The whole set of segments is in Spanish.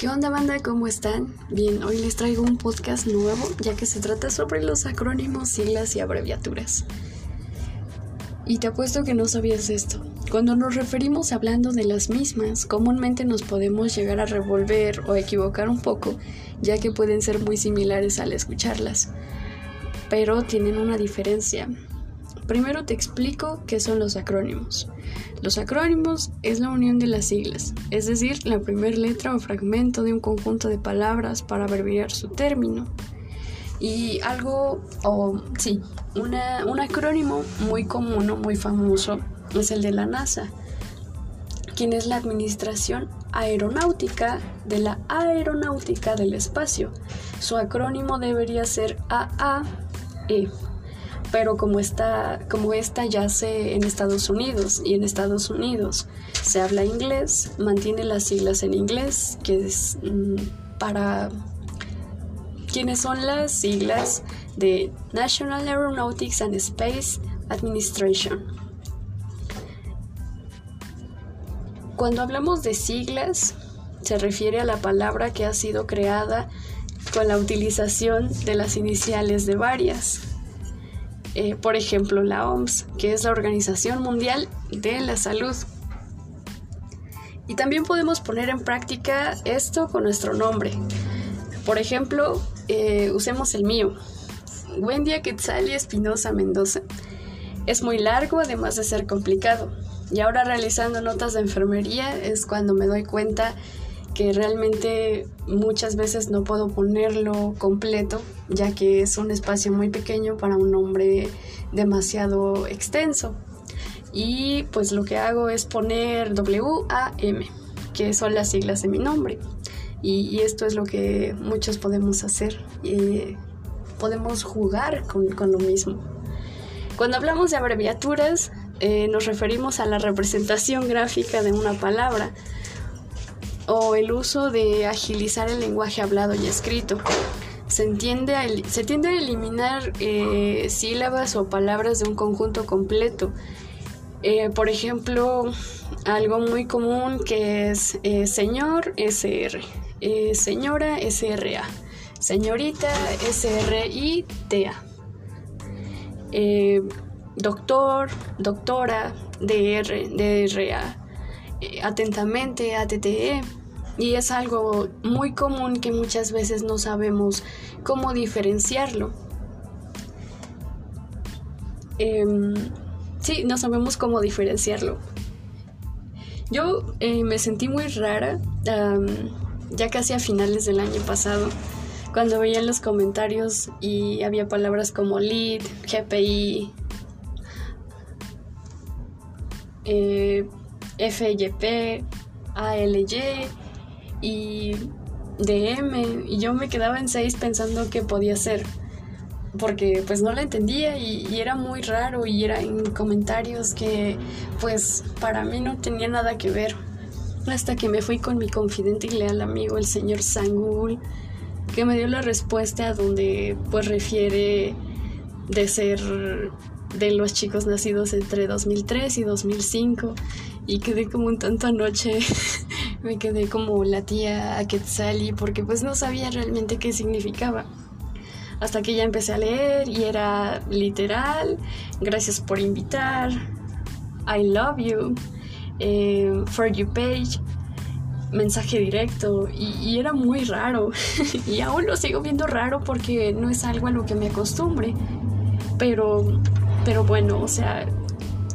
¿Qué onda banda? ¿Cómo están? Bien, hoy les traigo un podcast nuevo ya que se trata sobre los acrónimos, siglas y abreviaturas. Y te apuesto que no sabías esto. Cuando nos referimos hablando de las mismas, comúnmente nos podemos llegar a revolver o equivocar un poco, ya que pueden ser muy similares al escucharlas. Pero tienen una diferencia. Primero te explico qué son los acrónimos. Los acrónimos es la unión de las siglas, es decir, la primera letra o fragmento de un conjunto de palabras para abreviar su término. Y algo, o sí, un acrónimo muy común o muy famoso es el de la NASA, quien es la Administración Aeronáutica de la Aeronáutica del Espacio. Su acrónimo debería ser AAE pero como está como esta yace en Estados Unidos y en Estados Unidos se habla inglés, mantiene las siglas en inglés, que es mm, para quienes son las siglas de National Aeronautics and Space Administration. Cuando hablamos de siglas, se refiere a la palabra que ha sido creada con la utilización de las iniciales de varias. Eh, por ejemplo, la OMS, que es la Organización Mundial de la Salud. Y también podemos poner en práctica esto con nuestro nombre. Por ejemplo, eh, usemos el mío, Wendia Quetzali Espinosa Mendoza. Es muy largo, además de ser complicado. Y ahora realizando notas de enfermería es cuando me doy cuenta que realmente muchas veces no puedo ponerlo completo, ya que es un espacio muy pequeño para un nombre demasiado extenso. Y pues lo que hago es poner W-A-M, que son las siglas de mi nombre. Y, esto es lo que muchos podemos hacer. y podemos jugar con, lo mismo. Cuando hablamos de abreviaturas, eh, nos referimos a la representación gráfica de una palabra o el uso de agilizar el lenguaje hablado y escrito. Se, tiende a eliminar eh, sílabas o palabras de un conjunto completo. Eh, por ejemplo, algo muy común que es eh, señor SR, señora SRA, señorita SRITA, doctor, doctora DR, DRA, atentamente ATTE y es algo muy común que muchas veces no sabemos cómo diferenciarlo. Em, sí, no sabemos cómo diferenciarlo. Yo eh, me sentí muy rara ya casi a finales del año pasado cuando veía los comentarios y había palabras como lead, GPI, eh, FYP, ALY y DM y yo me quedaba en 6 pensando qué podía ser porque pues no la entendía y, era muy raro y era en comentarios que pues para mí no tenía nada que ver. Hasta que me fui con mi confidente y leal amigo el señor Sangul que me dio la respuesta donde pues refiere de ser de los chicos nacidos entre 2003 y 2005 y quedé como un tanto anoche me quedé como la tía a Quetzali porque pues no sabía realmente qué significaba. Hasta que ya empecé a leer y era literal, gracias por invitar, I love you, eh, for you page, mensaje directo. Y, y era muy raro. Y aún lo sigo viendo raro porque no es algo a lo que me acostumbre. Pero, pero bueno, o sea,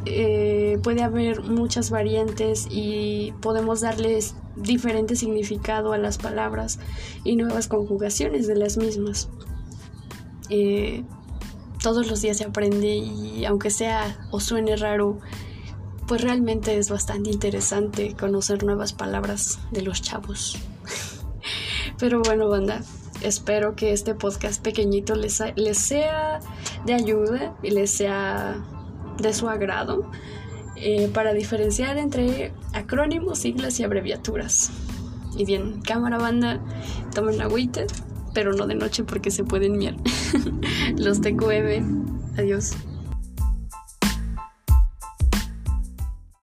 eh, puede haber muchas variantes y podemos darles diferente significado a las palabras y nuevas conjugaciones de las mismas. Eh, todos los días se aprende y aunque sea o suene raro, pues realmente es bastante interesante conocer nuevas palabras de los chavos. Pero bueno, banda, espero que este podcast pequeñito les, les sea de ayuda y les sea de su agrado eh, para diferenciar entre acrónimos, siglas y abreviaturas. Y bien, cámara banda, tomen agüita, pero no de noche porque se pueden miar. Los TQM, adiós.